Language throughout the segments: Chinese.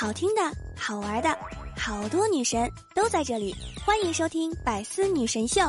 好听的、好玩的，好多女神都在这里，欢迎收听《百思女神秀》。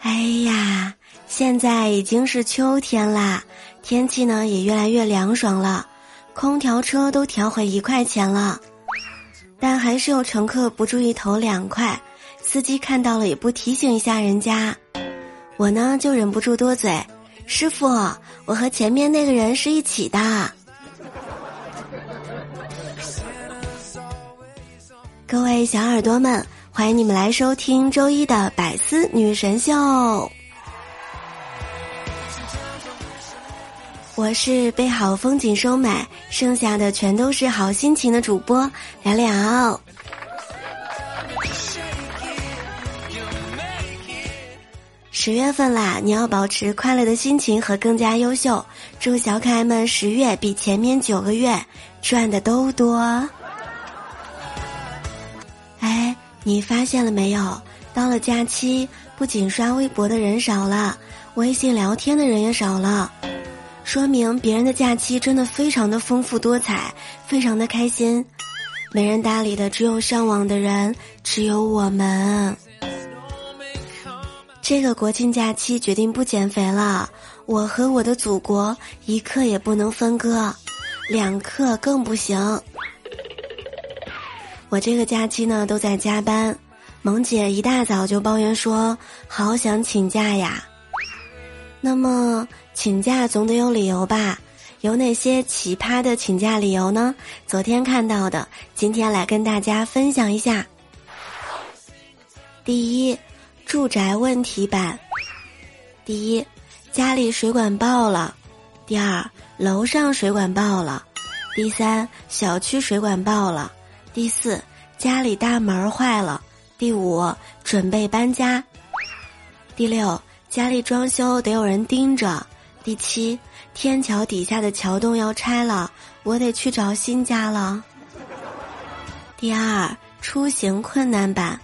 哎呀，现在已经是秋天啦，天气呢也越来越凉爽了，空调车都调回一块钱了。但还是有乘客不注意投两块，司机看到了也不提醒一下人家，我呢就忍不住多嘴：“师傅，我和前面那个人是一起的。”各位小耳朵们，欢迎你们来收听周一的百思女神秀。我是被好风景收买，剩下的全都是好心情的主播聊聊。十月份啦，你要保持快乐的心情和更加优秀。祝小可爱们十月比前面九个月赚的都多。哎，你发现了没有？到了假期，不仅刷微博的人少了，微信聊天的人也少了。说明别人的假期真的非常的丰富多彩，非常的开心，没人搭理的只有上网的人，只有我们。这个国庆假期决定不减肥了，我和我的祖国一刻也不能分割，两克更不行。我这个假期呢都在加班，萌姐一大早就抱怨说好想请假呀。那么。请假总得有理由吧？有哪些奇葩的请假理由呢？昨天看到的，今天来跟大家分享一下。第一，住宅问题版。第一，家里水管爆了；第二，楼上水管爆了；第三，小区水管爆了；第四，家里大门坏了；第五，准备搬家；第六，家里装修得有人盯着。第七，天桥底下的桥洞要拆了，我得去找新家了。第二，出行困难版。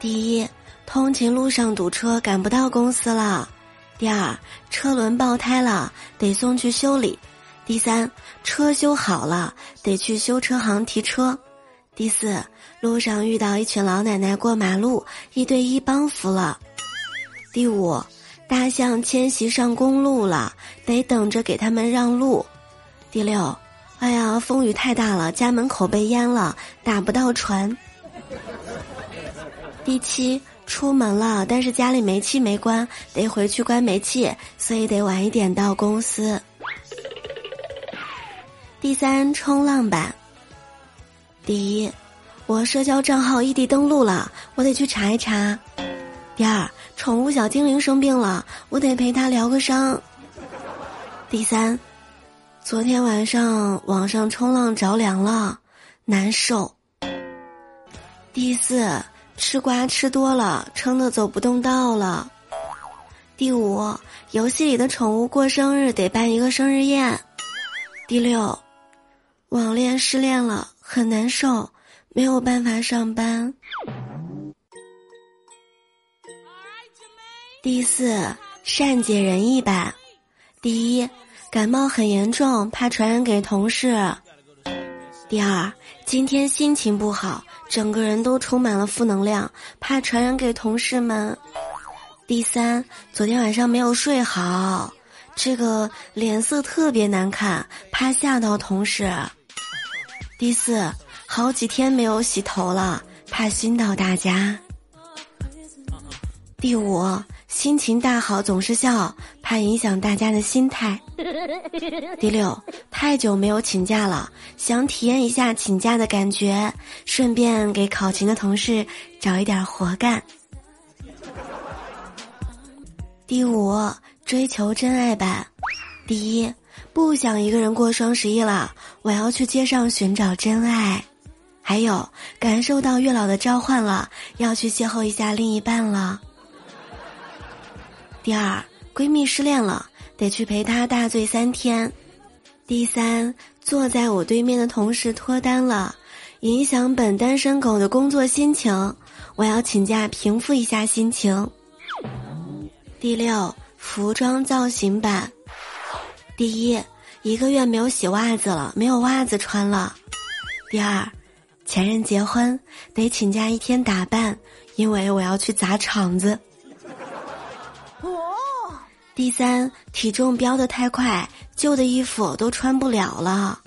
第一，通勤路上堵车，赶不到公司了。第二，车轮爆胎了，得送去修理。第三，车修好了，得去修车行提车。第四，路上遇到一群老奶奶过马路，一对一帮扶了。第五。大象迁徙上公路了，得等着给他们让路。第六，哎呀，风雨太大了，家门口被淹了，打不到船。第七，出门了，但是家里煤气没关，得回去关煤气，所以得晚一点到公司。第三，冲浪板。第一，我社交账号异地登录了，我得去查一查。第二，宠物小精灵生病了，我得陪它疗个伤。第三，昨天晚上网上冲浪着凉了，难受。第四，吃瓜吃多了，撑得走不动道了。第五，游戏里的宠物过生日得办一个生日宴。第六，网恋失恋了，很难受，没有办法上班。第四，善解人意吧。第一，感冒很严重，怕传染给同事。第二，今天心情不好，整个人都充满了负能量，怕传染给同事们。第三，昨天晚上没有睡好，这个脸色特别难看，怕吓到同事。第四，好几天没有洗头了，怕熏到大家。第五。心情大好总是笑，怕影响大家的心态。第六，太久没有请假了，想体验一下请假的感觉，顺便给考勤的同事找一点活干。第五，追求真爱吧。第一，不想一个人过双十一了，我要去街上寻找真爱。还有，感受到月老的召唤了，要去邂逅一下另一半了。第二，闺蜜失恋了，得去陪她大醉三天。第三，坐在我对面的同事脱单了，影响本单身狗的工作心情，我要请假平复一下心情。第六，服装造型版。第一，一个月没有洗袜子了，没有袜子穿了。第二，前任结婚得请假一天打扮，因为我要去砸场子。第三，体重飙得太快，旧的衣服都穿不了了。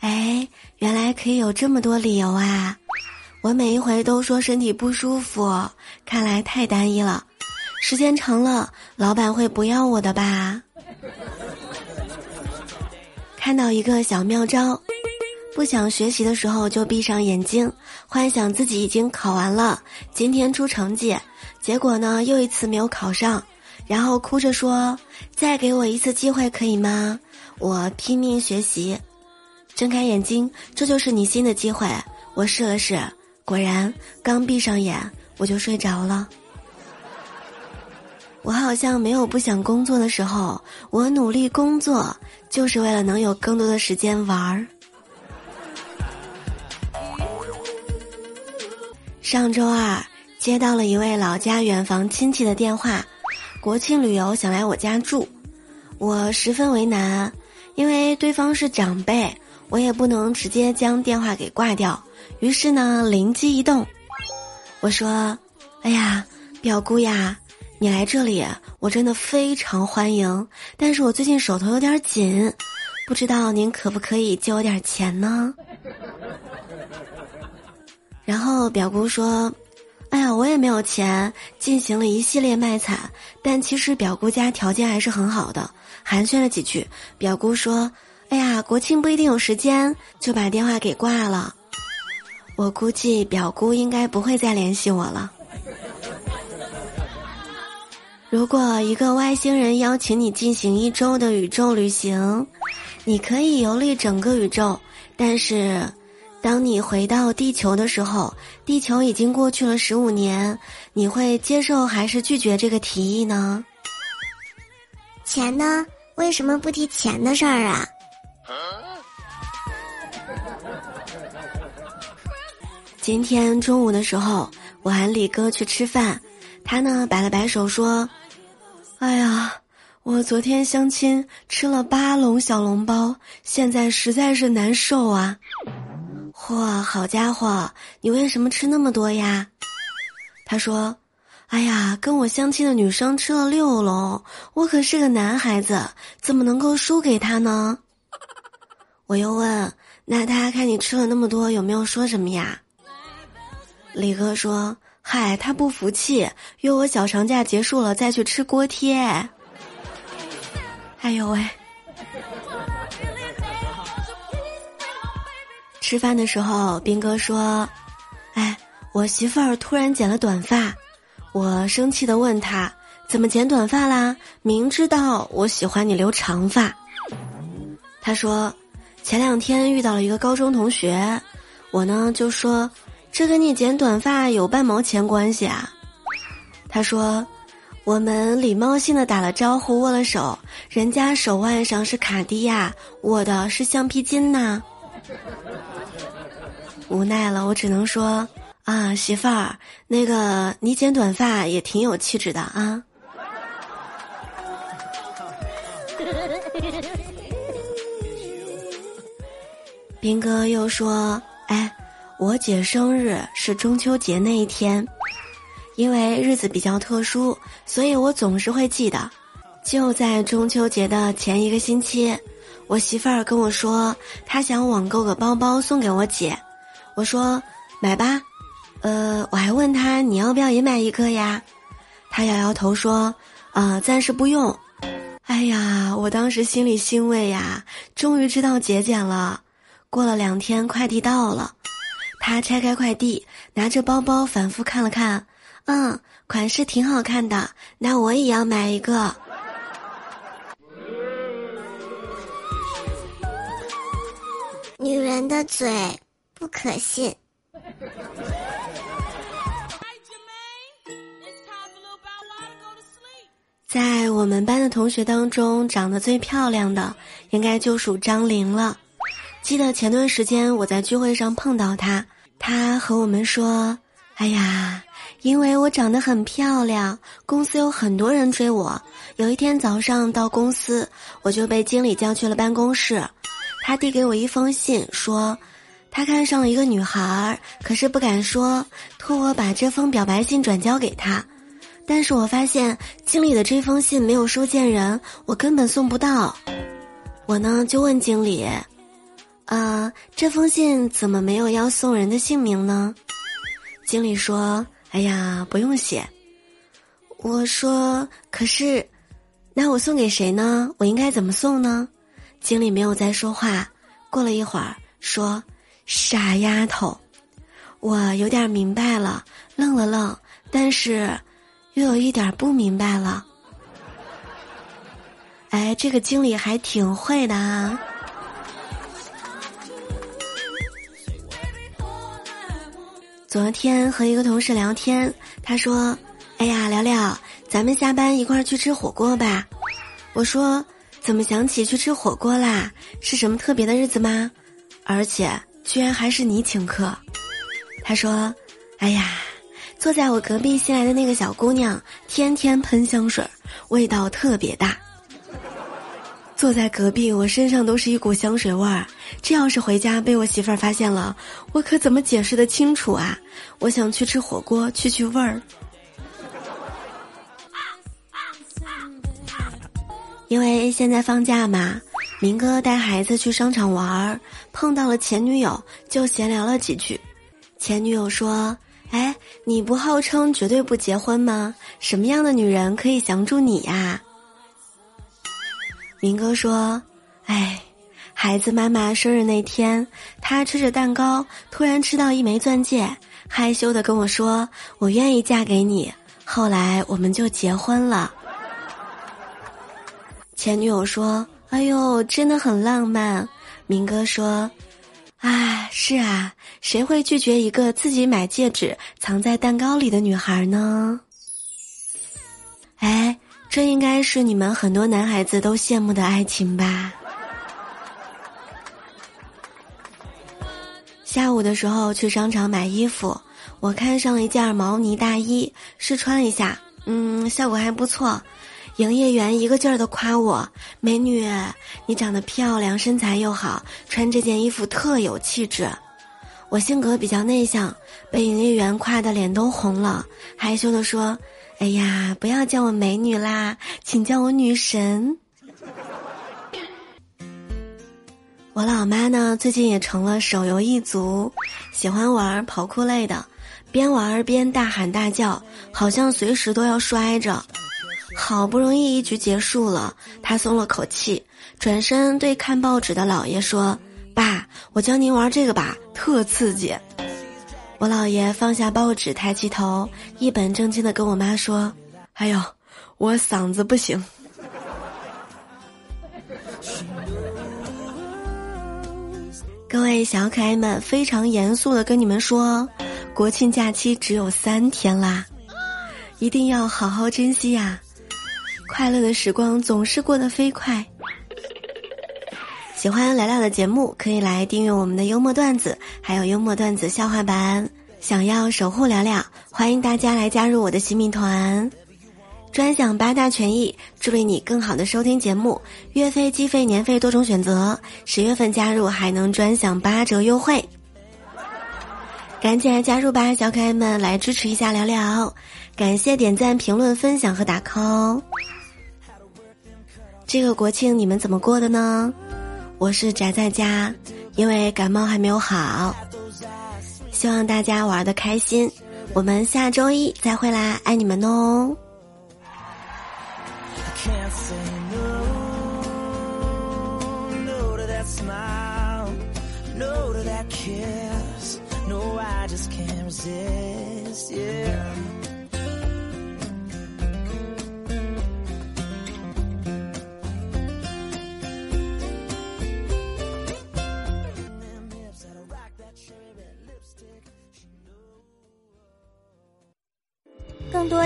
哎。原来可以有这么多理由啊！我每一回都说身体不舒服，看来太单一了。时间长了，老板会不要我的吧？看到一个小妙招：不想学习的时候就闭上眼睛，幻想自己已经考完了，今天出成绩，结果呢又一次没有考上，然后哭着说：“再给我一次机会可以吗？我拼命学习。”睁开眼睛，这就是你新的机会。我试了试，果然刚闭上眼我就睡着了。我好像没有不想工作的时候，我努力工作就是为了能有更多的时间玩儿。上周二接到了一位老家远房亲戚的电话，国庆旅游想来我家住，我十分为难，因为对方是长辈。我也不能直接将电话给挂掉，于是呢，灵机一动，我说：“哎呀，表姑呀，你来这里，我真的非常欢迎。但是我最近手头有点紧，不知道您可不可以借我点钱呢？”然后表姑说：“哎呀，我也没有钱。”进行了一系列卖惨，但其实表姑家条件还是很好的。寒暄了几句，表姑说。哎呀，国庆不一定有时间，就把电话给挂了。我估计表姑应该不会再联系我了。如果一个外星人邀请你进行一周的宇宙旅行，你可以游历整个宇宙，但是，当你回到地球的时候，地球已经过去了十五年，你会接受还是拒绝这个提议呢？钱呢？为什么不提钱的事儿啊？今天中午的时候，我喊李哥去吃饭，他呢摆了摆手说：“哎呀，我昨天相亲吃了八笼小笼包，现在实在是难受啊！”嚯，好家伙，你为什么吃那么多呀？他说：“哎呀，跟我相亲的女生吃了六笼，我可是个男孩子，怎么能够输给他呢？”我又问：“那他看你吃了那么多，有没有说什么呀？”李哥说：“嗨，他不服气，约我小长假结束了再去吃锅贴。”哎呦喂！吃饭的时候，兵哥说：“哎，我媳妇儿突然剪了短发。”我生气的问他：“怎么剪短发啦？明知道我喜欢你留长发。”他说。前两天遇到了一个高中同学，我呢就说，这跟你剪短发有半毛钱关系啊？他说，我们礼貌性的打了招呼，握了手，人家手腕上是卡地亚，我的是橡皮筋呐。无奈了，我只能说啊，媳妇儿，那个你剪短发也挺有气质的啊。兵哥又说：“哎，我姐生日是中秋节那一天，因为日子比较特殊，所以我总是会记得。就在中秋节的前一个星期，我媳妇儿跟我说，她想网购个包包送给我姐。我说买吧，呃，我还问他你要不要也买一个呀？他摇摇头说，啊，暂时不用。哎呀，我当时心里欣慰呀，终于知道节俭了。”过了两天，快递到了，他拆开快递，拿着包包反复看了看，嗯，款式挺好看的，那我也要买一个。女人的嘴不可信。在我们班的同学当中，长得最漂亮的应该就属张玲了。记得前段时间我在聚会上碰到她，她和我们说：“哎呀，因为我长得很漂亮，公司有很多人追我。有一天早上到公司，我就被经理叫去了办公室，他递给我一封信，说他看上了一个女孩，可是不敢说，托我把这封表白信转交给他。”但是我发现经理的这封信没有收件人，我根本送不到。我呢就问经理：“啊，这封信怎么没有要送人的姓名呢？”经理说：“哎呀，不用写。”我说：“可是，那我送给谁呢？我应该怎么送呢？”经理没有再说话。过了一会儿，说：“傻丫头。”我有点明白了，愣了愣，但是。又有一点不明白了，哎，这个经理还挺会的啊。昨天和一个同事聊天，他说：“哎呀，聊聊，咱们下班一块儿去吃火锅吧。”我说：“怎么想起去吃火锅啦？是什么特别的日子吗？而且居然还是你请客。”他说：“哎呀。”坐在我隔壁新来的那个小姑娘，天天喷香水，味道特别大。坐在隔壁，我身上都是一股香水味儿。这要是回家被我媳妇儿发现了，我可怎么解释的清楚啊？我想去吃火锅，去去味儿。因为现在放假嘛，明哥带孩子去商场玩儿，碰到了前女友，就闲聊了几句。前女友说。哎，你不号称绝对不结婚吗？什么样的女人可以降住你呀？明哥说：“哎，孩子妈妈生日那天，他吃着蛋糕，突然吃到一枚钻戒，害羞的跟我说：‘我愿意嫁给你。’后来我们就结婚了。”前女友说：“哎呦，真的很浪漫。”明哥说。啊，是啊，谁会拒绝一个自己买戒指藏在蛋糕里的女孩呢？哎，这应该是你们很多男孩子都羡慕的爱情吧？下午的时候去商场买衣服，我看上了一件毛呢大衣，试穿一下，嗯，效果还不错。营业员一个劲儿的夸我：“美女，你长得漂亮，身材又好，穿这件衣服特有气质。”我性格比较内向，被营业员夸的脸都红了，害羞的说：“哎呀，不要叫我美女啦，请叫我女神。”我老妈呢，最近也成了手游一族，喜欢玩跑酷类的，边玩边大喊大叫，好像随时都要摔着。好不容易一局结束了，他松了口气，转身对看报纸的姥爷说：“爸，我教您玩这个吧，特刺激。”我姥爷放下报纸，抬起头，一本正经的跟我妈说：“哎呦，我嗓子不行。”各位小可爱们，非常严肃的跟你们说，国庆假期只有三天啦，一定要好好珍惜呀！快乐的时光总是过得飞快。喜欢聊聊的节目，可以来订阅我们的幽默段子，还有幽默段子笑话版。想要守护聊聊，欢迎大家来加入我的新米团，专享八大权益，助力你更好的收听节目。月费、季费、年费多种选择，十月份加入还能专享八折优惠。赶紧来加入吧，小可爱们，来支持一下聊聊。感谢点赞、评论、分享和打 call。这个国庆你们怎么过的呢？我是宅在家，因为感冒还没有好。希望大家玩的开心，我们下周一再会啦，爱你们哦。